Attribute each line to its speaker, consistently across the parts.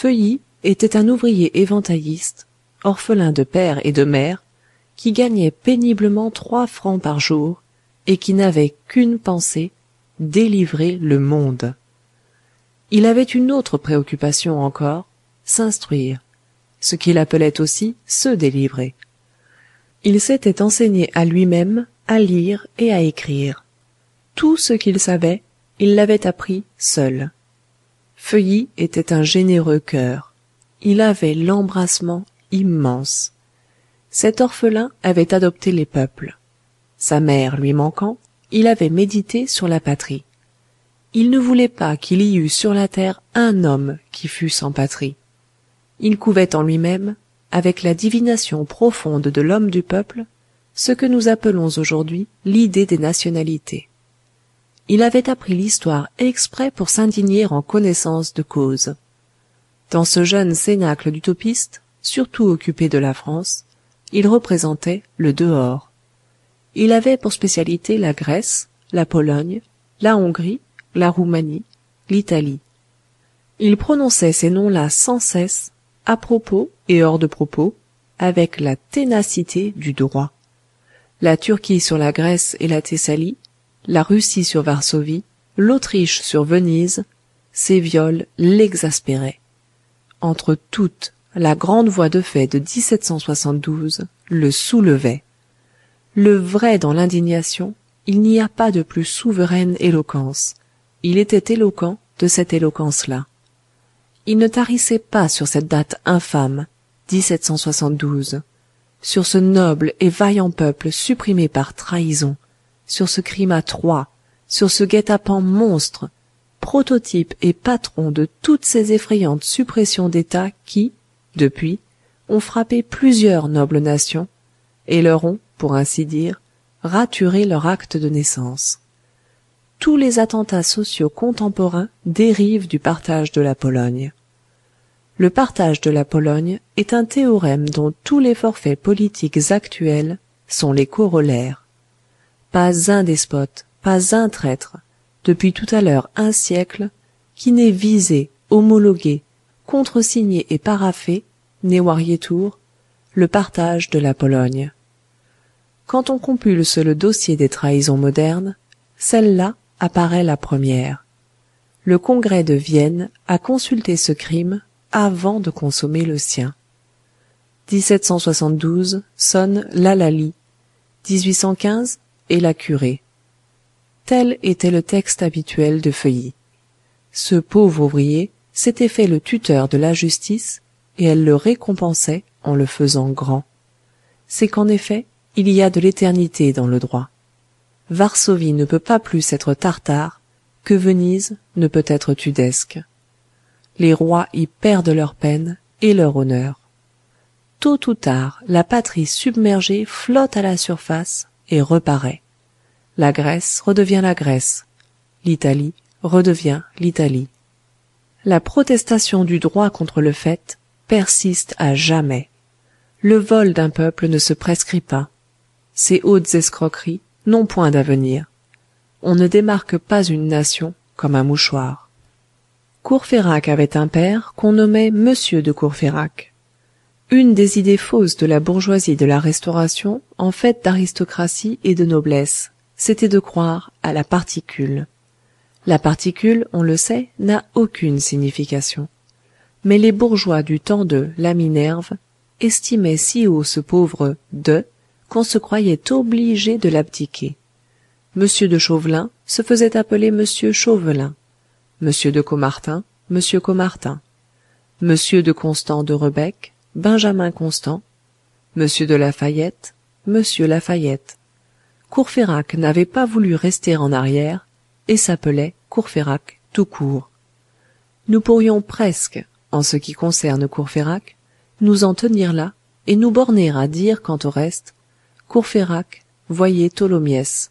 Speaker 1: Feuilly était un ouvrier éventailliste, orphelin de père et de mère, qui gagnait péniblement trois francs par jour et qui n'avait qu'une pensée délivrer le monde. Il avait une autre préoccupation encore s'instruire ce qu'il appelait aussi se délivrer. Il s'était enseigné à lui-même à lire et à écrire. Tout ce qu'il savait il l'avait appris seul feuilly était un généreux cœur. Il avait l'embrassement immense. Cet orphelin avait adopté les peuples. Sa mère lui manquant il avait médité sur la patrie. Il ne voulait pas qu'il y eût sur la terre un homme qui fût sans patrie. Il couvait en lui-même avec la divination profonde de l'homme du peuple ce que nous appelons aujourd'hui l'idée des nationalités il avait appris l'histoire exprès pour s'indigner en connaissance de cause. Dans ce jeune cénacle d'utopistes surtout occupé de la france il représentait le dehors. Il avait pour spécialité la grèce la pologne la hongrie la roumanie l'italie. Il prononçait ces noms-là sans cesse à propos et hors de propos avec la ténacité du droit. La turquie sur la grèce et la thessalie la russie sur varsovie l'autriche sur venise ces viols l'exaspéraient. Entre toutes la grande voie de fait de le soulevait. Le vrai dans l'indignation il n'y a pas de plus souveraine éloquence. Il était éloquent de cette éloquence là il ne tarissait pas sur cette date infâme sur ce noble et vaillant peuple supprimé par trahison sur ce crime à trois sur ce guet-apens monstre prototype et patron de toutes ces effrayantes suppressions d'état qui depuis ont frappé plusieurs nobles nations et leur ont pour ainsi dire raturé leur acte de naissance. Tous les attentats sociaux contemporains dérivent du partage de la pologne. Le partage de la pologne est un théorème dont tous les forfaits politiques actuels sont les corollaires pas un despote pas un traître depuis tout à l'heure un siècle qui n'ait visé homologué contresigné et paraphé né tour le partage de la pologne. Quand on compulse le dossier des trahisons modernes celle-là apparaît la première. Le congrès de vienne a consulté ce crime avant de consommer le sien. Sonne l'hallali et la curée. Tel était le texte habituel de feuilly. Ce pauvre ouvrier s'était fait le tuteur de la justice et elle le récompensait en le faisant grand. C'est qu'en effet il y a de l'éternité dans le droit. Varsovie ne peut pas plus être tartare que venise ne peut être tudesque. Les rois y perdent leur peine et leur honneur. Tôt ou tard la patrie submergée flotte à la surface et reparaît. La grèce redevient la grèce. L'italie redevient l'italie. La protestation du droit contre le fait persiste à jamais. Le vol d'un peuple ne se prescrit pas. Ces hautes escroqueries n'ont point d'avenir. On ne démarque pas une nation comme un mouchoir. Courfeyrac avait un père qu'on nommait monsieur de courfeyrac une des idées fausses de la bourgeoisie de la restauration en fait d'aristocratie et de noblesse c'était de croire à la particule. La particule on le sait n'a aucune signification. Mais les bourgeois du temps de la minerve estimaient si haut ce pauvre de qu'on se croyait obligé de l'abdiquer. Monsieur de chauvelin se faisait appeler monsieur chauvelin monsieur de caumartin monsieur caumartin monsieur de constant de rebec benjamin constant monsieur de lafayette monsieur lafayette. Courfeyrac n'avait pas voulu rester en arrière et s'appelait courfeyrac tout court. Nous pourrions presque en ce qui concerne courfeyrac nous en tenir là et nous borner à dire quant au reste. Courfeyrac voyez tholomyès.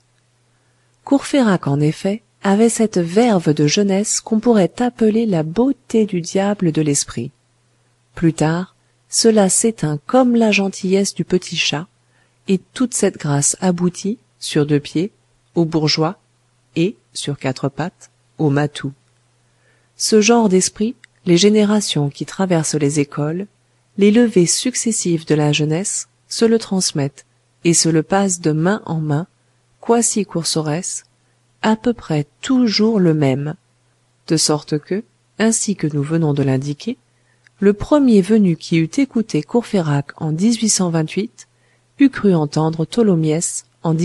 Speaker 1: Courfeyrac en effet avait cette verve de jeunesse qu'on pourrait appeler la beauté du diable de l'esprit. Plus tard cela s'éteint comme la gentillesse du petit chat et toute cette grâce aboutit sur deux pieds au bourgeois et sur quatre pattes au matou. Ce genre d'esprit les générations qui traversent les écoles, les levées successives de la jeunesse, se le transmettent et se le passent de main en main, quasi cursores, à peu près toujours le même, de sorte que, ainsi que nous venons de l'indiquer, le premier venu qui eût écouté Courfeyrac en eût cru entendre Tholomyès en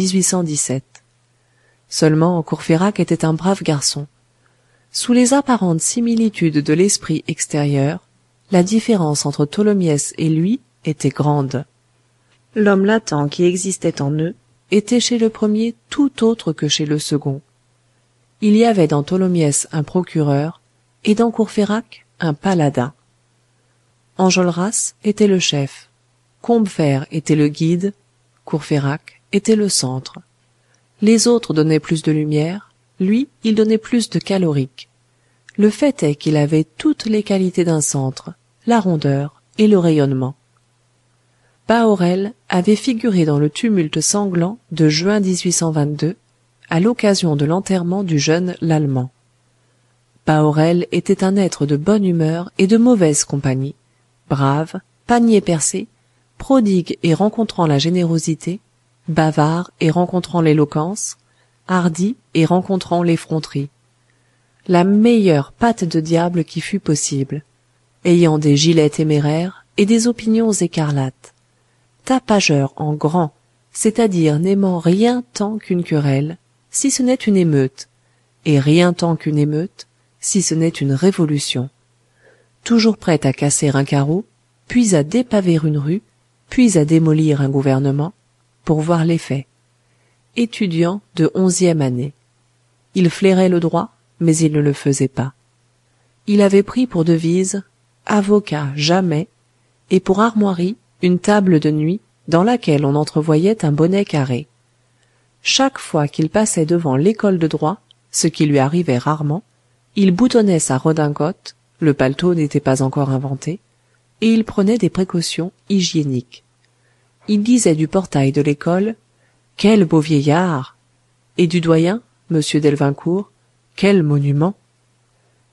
Speaker 1: seulement courfeyrac était un brave garçon. Sous les apparentes similitudes de l'esprit extérieur la différence entre tholomyès et lui était grande. L'homme latent qui existait en eux était chez le premier tout autre que chez le second. Il y avait dans tholomyès un procureur et dans courfeyrac un paladin enjolras était le chef. Combeferre était le guide. Courfeyrac était le centre. Les autres donnaient plus de lumière. Lui il donnait plus de calorique. Le fait est qu'il avait toutes les qualités d'un centre la rondeur et le rayonnement. Bahorel avait figuré dans le tumulte sanglant de juin à l'occasion de l'enterrement du jeune lallemand. Bahorel était un être de bonne humeur et de mauvaise compagnie brave panier percé prodigue et rencontrant la générosité bavard et rencontrant l'éloquence hardi et rencontrant l'effronterie. La meilleure patte de diable qui fût possible ayant des gilets téméraires et des opinions écarlates. Tapageur en grand c'est-à-dire n'aimant rien tant qu'une querelle si ce n'est une émeute et rien tant qu'une émeute si ce n'est une révolution toujours prêt à casser un carreau puis à dépaver une rue puis à démolir un gouvernement pour voir l'effet étudiant de onzième année. Il flairait le droit mais il ne le faisait pas. Il avait pris pour devise avocat jamais et pour armoirie une table de nuit dans laquelle on entrevoyait un bonnet carré. Chaque fois qu'il passait devant l'école de droit ce qui lui arrivait rarement il boutonnait sa redingote le paletot n'était pas encore inventé et il prenait des précautions hygiéniques. Il disait du portail de l'école quel beau vieillard! Et du doyen m. Delvincourt quel monument!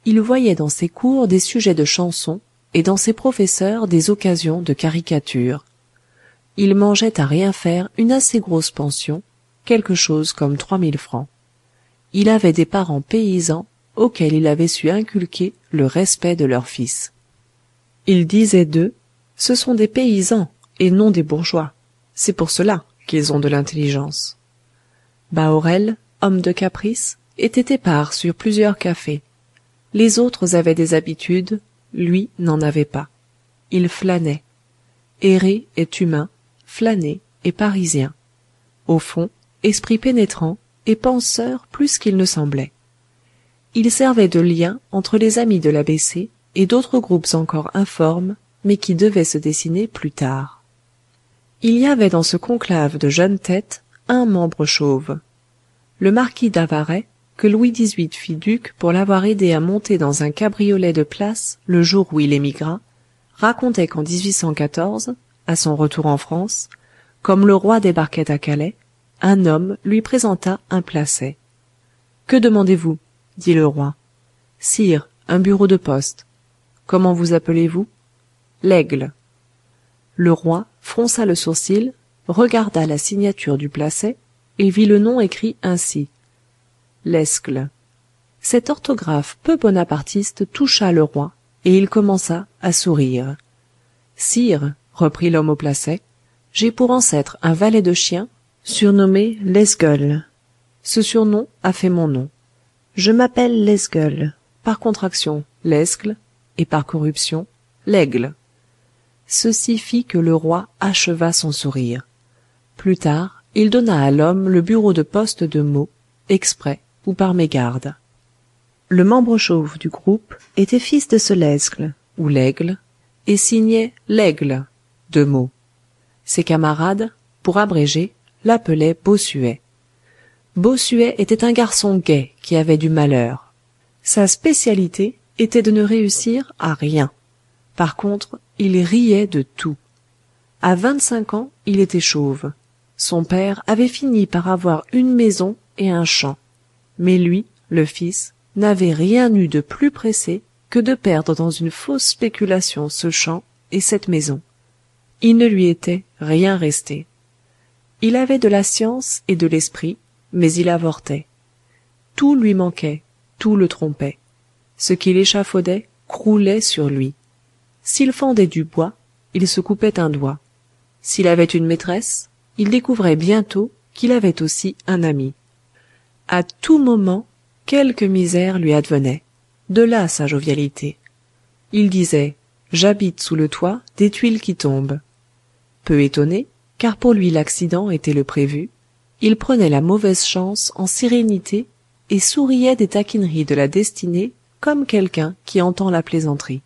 Speaker 1: Il voyait dans ses cours des sujets de chansons et dans ses professeurs des occasions de caricature. Il mangeait à rien faire une assez grosse pension quelque chose comme trois mille francs. Il avait des parents paysans auxquels il avait su inculquer le respect de leur fils. Il disait d'eux ce sont des paysans et non des bourgeois. C'est pour cela qu'ils ont de l'intelligence bahorel homme de caprice était épars sur plusieurs cafés. Les autres avaient des habitudes lui n'en avait pas. Il flânait. Errer est humain flâner est parisien. Au fond esprit pénétrant et penseur plus qu'il ne semblait il servait de lien entre les amis de l'a et d'autres groupes encore informes mais qui devaient se dessiner plus tard. Il y avait dans ce conclave de jeunes têtes un membre chauve. Le marquis d'avaray que louis xviii fit duc pour l'avoir aidé à monter dans un cabriolet de place le jour où il émigra racontait qu'en à son retour en france comme le roi débarquait à calais un homme lui présenta un placet. Que demandez-vous? Dit le roi. Sire un bureau de poste. Comment vous appelez-vous? L'aigle. Le roi fronça le sourcil regarda la signature du placet et vit le nom écrit ainsi. Lesgle. Cette orthographe peu bonapartiste toucha le roi et il commença à sourire. Sire reprit l'homme au placet j'ai pour ancêtre un valet de chien surnommé lesgueule ce surnom a fait mon nom je m'appelle lesgueule. Par contraction lesgle et par corruption l'aigle. Ceci fit que le roi acheva son sourire. Plus tard il donna à l'homme le bureau de poste de meaux exprès ou par mégarde. Le membre chauve du groupe était fils de ce lesgle ou l'aigle et signait l'aigle de meaux. Ses camarades pour abréger l'appelaient bossuet bossuet était un garçon gai qui avait du malheur. Sa spécialité était de ne réussir à rien. Par contre il riait de tout. À vingt-cinq ans il était chauve. Son père avait fini par avoir une maison et un champ. Mais lui le fils n'avait rien eu de plus pressé que de perdre dans une fausse spéculation ce champ et cette maison. Il ne lui était rien resté. Il avait de la science et de l'esprit, mais il avortait. Tout lui manquait, tout le trompait. Ce qu'il échafaudait croulait sur lui. S'il fendait du bois, il se coupait un doigt. S'il avait une maîtresse, il découvrait bientôt qu'il avait aussi un ami. À tout moment, quelque misère lui advenait. De là sa jovialité. Il disait J'habite sous le toit des tuiles qui tombent. Peu étonné, car pour lui l'accident était le prévu, il prenait la mauvaise chance en sérénité et souriait des taquineries de la destinée comme quelqu'un qui entend la plaisanterie.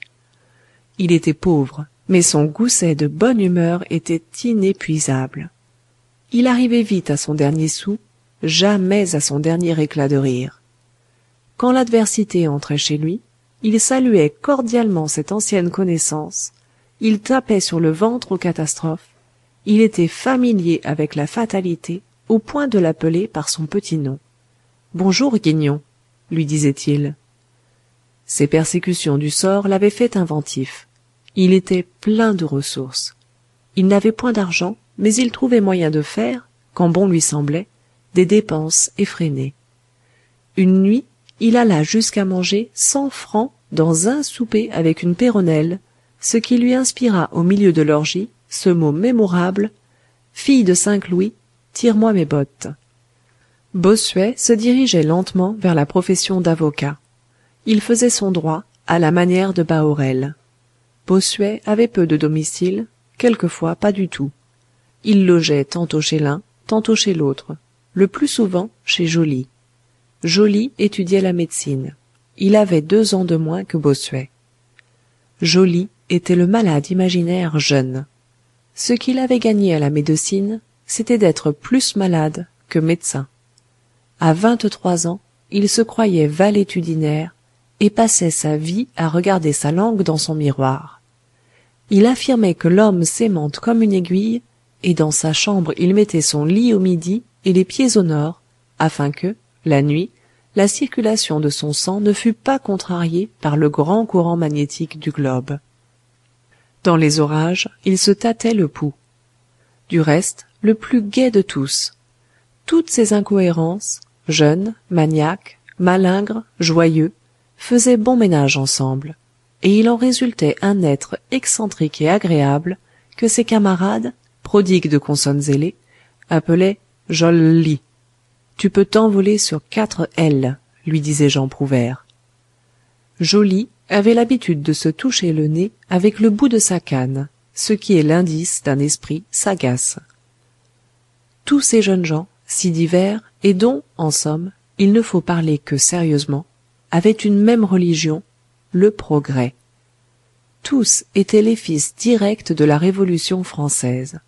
Speaker 1: Il était pauvre, mais son gousset de bonne humeur était inépuisable. Il arrivait vite à son dernier sou, jamais à son dernier éclat de rire. Quand l'adversité entrait chez lui, il saluait cordialement cette ancienne connaissance, il tapait sur le ventre aux catastrophes, il était familier avec la fatalité au point de l'appeler par son petit nom. Bonjour, Guignon, lui disait-il. Ses persécutions du sort l'avaient fait inventif. Il était plein de ressources. Il n'avait point d'argent, mais il trouvait moyen de faire, quand bon lui semblait, des dépenses effrénées. Une nuit, il alla jusqu'à manger cent francs dans un souper avec une péronnelle, ce qui lui inspira au milieu de l'orgie ce mot mémorable Fille de cinq louis, tire-moi mes bottes. Bossuet se dirigeait lentement vers la profession d'avocat. Il faisait son droit à la manière de Bahorel. Bossuet avait peu de domicile, quelquefois pas du tout. Il logeait tantôt chez l'un, tantôt chez l'autre, le plus souvent chez Joly. Joly étudiait la médecine. Il avait deux ans de moins que Bossuet. Joly était le malade imaginaire jeune. Ce qu'il avait gagné à la médecine, c'était d'être plus malade que médecin. À vingt-trois ans, il se croyait valétudinaire et passait sa vie à regarder sa langue dans son miroir. Il affirmait que l'homme s'aimante comme une aiguille, et dans sa chambre il mettait son lit au midi et les pieds au nord, afin que, la nuit, la circulation de son sang ne fût pas contrariée par le grand courant magnétique du globe. Dans les orages, il se tâtait le pouls. Du reste, le plus gai de tous. Toutes ces incohérences, jeune, maniaque, malingre, joyeux, faisaient bon ménage ensemble, et il en résultait un être excentrique et agréable que ses camarades, prodigues de consonnes ailées, appelaient Jolly. Tu peux t'envoler sur quatre L, lui disait Jean Prouvaire. Joly avait l'habitude de se toucher le nez avec le bout de sa canne, ce qui est l'indice d'un esprit sagace. Tous ces jeunes gens, si divers, et dont, en somme, il ne faut parler que sérieusement, avaient une même religion, le progrès. Tous étaient les fils directs de la Révolution française.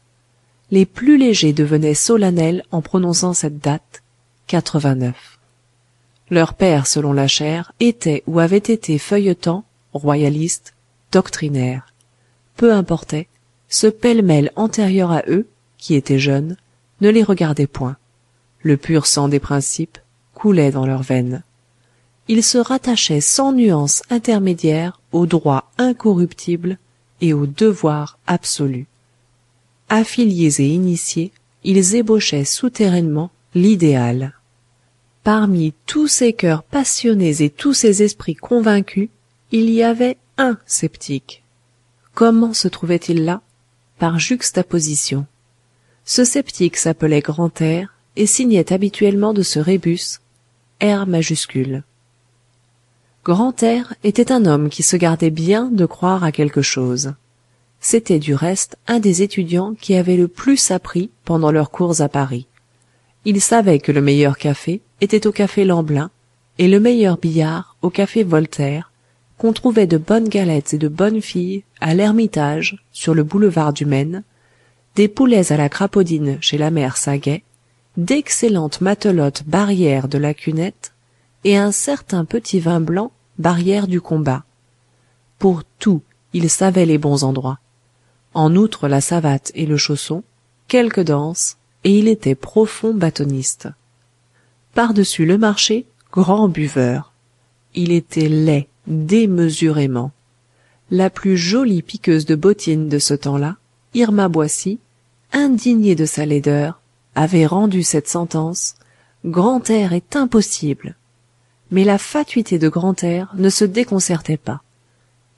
Speaker 1: Les plus légers devenaient solennels en prononçant cette date, 89. Leur père, selon la chair, était ou avait été feuilletant, royaliste, doctrinaire. Peu importait, ce pêle-mêle antérieur à eux, qui étaient jeunes, ne les regardait point. Le pur sang des principes coulait dans leurs veines ils se rattachaient sans nuance intermédiaire au droit incorruptible et au devoir absolu. Affiliés et initiés, ils ébauchaient souterrainement l'idéal. Parmi tous ces cœurs passionnés et tous ces esprits convaincus, il y avait un sceptique. Comment se trouvait-il là? Par juxtaposition. Ce sceptique s'appelait Grantaire et signait habituellement de ce rébus R majuscule. Grantaire était un homme qui se gardait bien de croire à quelque chose. C'était du reste un des étudiants qui avaient le plus appris pendant leurs cours à Paris. Il savait que le meilleur café était au café Lamblin et le meilleur billard au café Voltaire, qu'on trouvait de bonnes galettes et de bonnes filles à l'Ermitage sur le boulevard du Maine, des poulets à la crapaudine chez la mère Saguet, d'excellentes matelotes barrières de la cunette et un certain petit vin blanc barrière du combat. Pour tout, il savait les bons endroits. En outre la savate et le chausson, quelques danses, et il était profond bâtonniste. Par-dessus le marché, grand buveur. Il était laid, démesurément la plus jolie piqueuse de bottines de ce temps-là irma boissy indignée de sa laideur avait rendu cette sentence grantaire est impossible. Mais la fatuité de grantaire ne se déconcertait pas.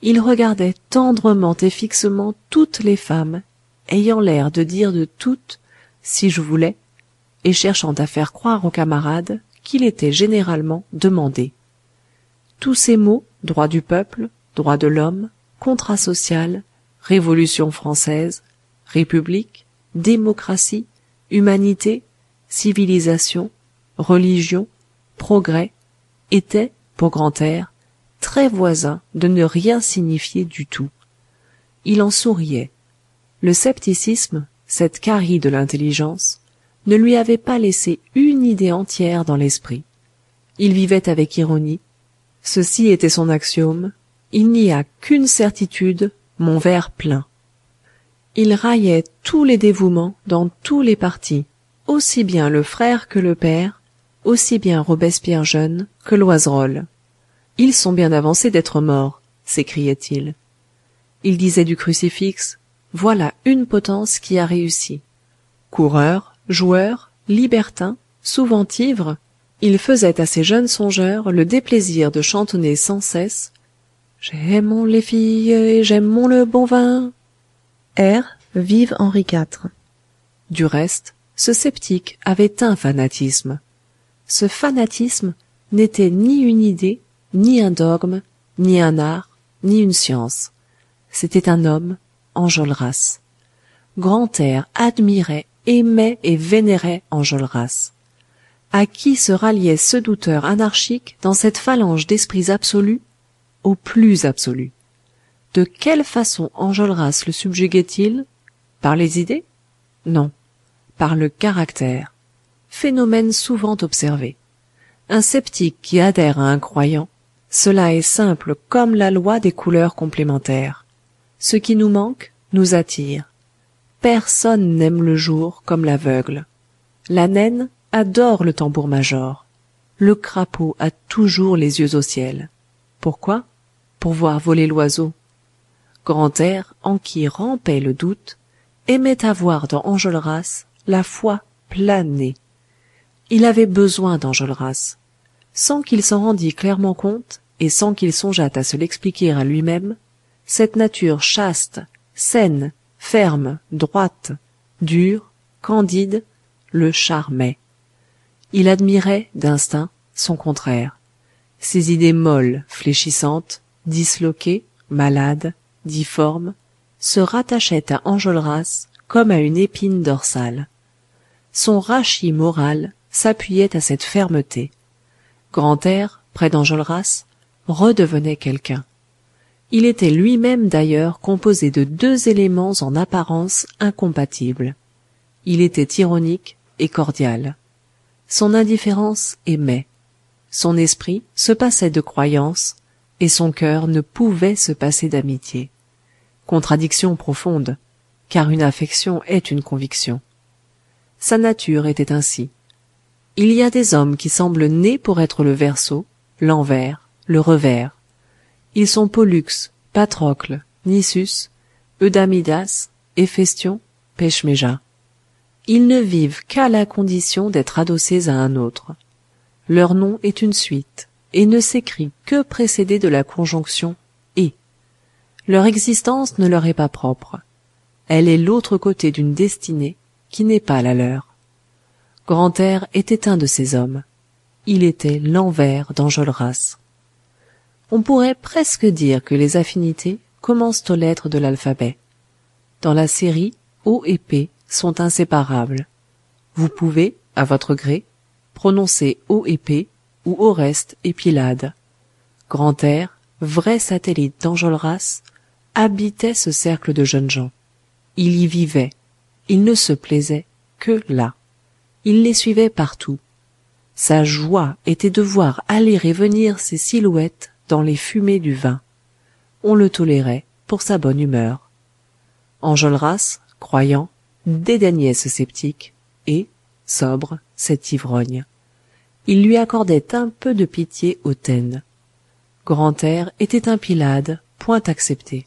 Speaker 1: Il regardait tendrement et fixement toutes les femmes ayant l'air de dire de toutes si je voulais et cherchant à faire croire aux camarades qu'il était généralement demandé. Tous ces mots droit du peuple droit de l'homme contrat social révolution française république démocratie humanité civilisation religion progrès étaient pour grantaire très voisins de ne rien signifier du tout. Il en souriait. Le scepticisme cette carie de l'intelligence ne lui avait pas laissé une idée entière dans l'esprit. Il vivait avec ironie. Ceci était son axiome. Il n'y a qu'une certitude mon verre plein il raillait tous les dévouements dans tous les partis aussi bien le frère que le père aussi bien robespierre jeune que loizerolles ils sont bien avancés d'être morts s'écriait-il. Il disait du crucifix voilà une potence qui a réussi. Coureur joueur libertin souvent ivre il faisait à ces jeunes songeurs le déplaisir de chantonner sans cesse j'aime les filles et j'aime le bon vin Vive Henri IV. Du reste, ce sceptique avait un fanatisme. Ce fanatisme n'était ni une idée, ni un dogme, ni un art, ni une science. C'était un homme, Enjolras. Grantaire admirait, aimait et vénérait Enjolras. À qui se ralliait ce douteur anarchique dans cette phalange d'esprits absolus? Au plus absolu. De quelle façon Enjolras le subjuguait il Par les idées? Non. Par le caractère. Phénomène souvent observé. Un sceptique qui adhère à un croyant, cela est simple comme la loi des couleurs complémentaires. Ce qui nous manque nous attire. Personne n'aime le jour comme l'aveugle. La naine adore le tambour-major. Le crapaud a toujours les yeux au ciel. Pourquoi? Pour voir voler l'oiseau. En qui rampait le doute, aimait avoir dans Enjolras la foi planée. Il avait besoin d'Enjolras. Sans qu'il s'en rendît clairement compte, et sans qu'il songeât à se l'expliquer à lui-même, cette nature chaste, saine, ferme, droite, dure, candide, le charmait. Il admirait, d'instinct, son contraire. Ses idées molles, fléchissantes, disloquées, malades, difformes, se rattachaient à Enjolras comme à une épine dorsale. Son rachis moral s'appuyait à cette fermeté. Grantaire, près d'Enjolras, redevenait quelqu'un. Il était lui-même d'ailleurs composé de deux éléments en apparence incompatibles. Il était ironique et cordial. Son indifférence aimait. Son esprit se passait de croyance, et son cœur ne pouvait se passer d'amitié. Contradiction profonde, car une affection est une conviction. Sa nature était ainsi. Il y a des hommes qui semblent nés pour être le verso, l'envers, le revers. Ils sont Pollux, Patrocle, Nisus, Eudamidas, Héphaestion, Pechméja. Ils ne vivent qu'à la condition d'être adossés à un autre. Leur nom est une suite, et ne s'écrit que précédé de la conjonction et. Leur existence ne leur est pas propre. Elle est l'autre côté d'une destinée qui n'est pas la leur. Grantaire était un de ces hommes. Il était l'envers d'Enjolras on pourrait presque dire que les affinités commencent aux lettres de l'alphabet dans la série o et p sont inséparables vous pouvez à votre gré prononcer o et p oreste et pylade grantaire vrai satellite d'enjolras habitait ce cercle de jeunes gens. Il y vivait. Il ne se plaisait que là. Il les suivait partout. Sa joie était de voir aller et venir ces silhouettes dans les fumées du vin. On le tolérait pour sa bonne humeur. Enjolras croyant dédaignait ce sceptique et sobre cet ivrogne il lui accordait un peu de pitié hautaine grantaire était un pylade point accepté.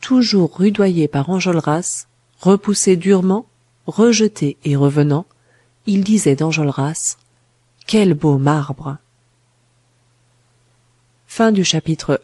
Speaker 1: Toujours rudoyé par enjolras repoussé durement rejeté et revenant il disait d'enjolras quel beau marbre! Chapitre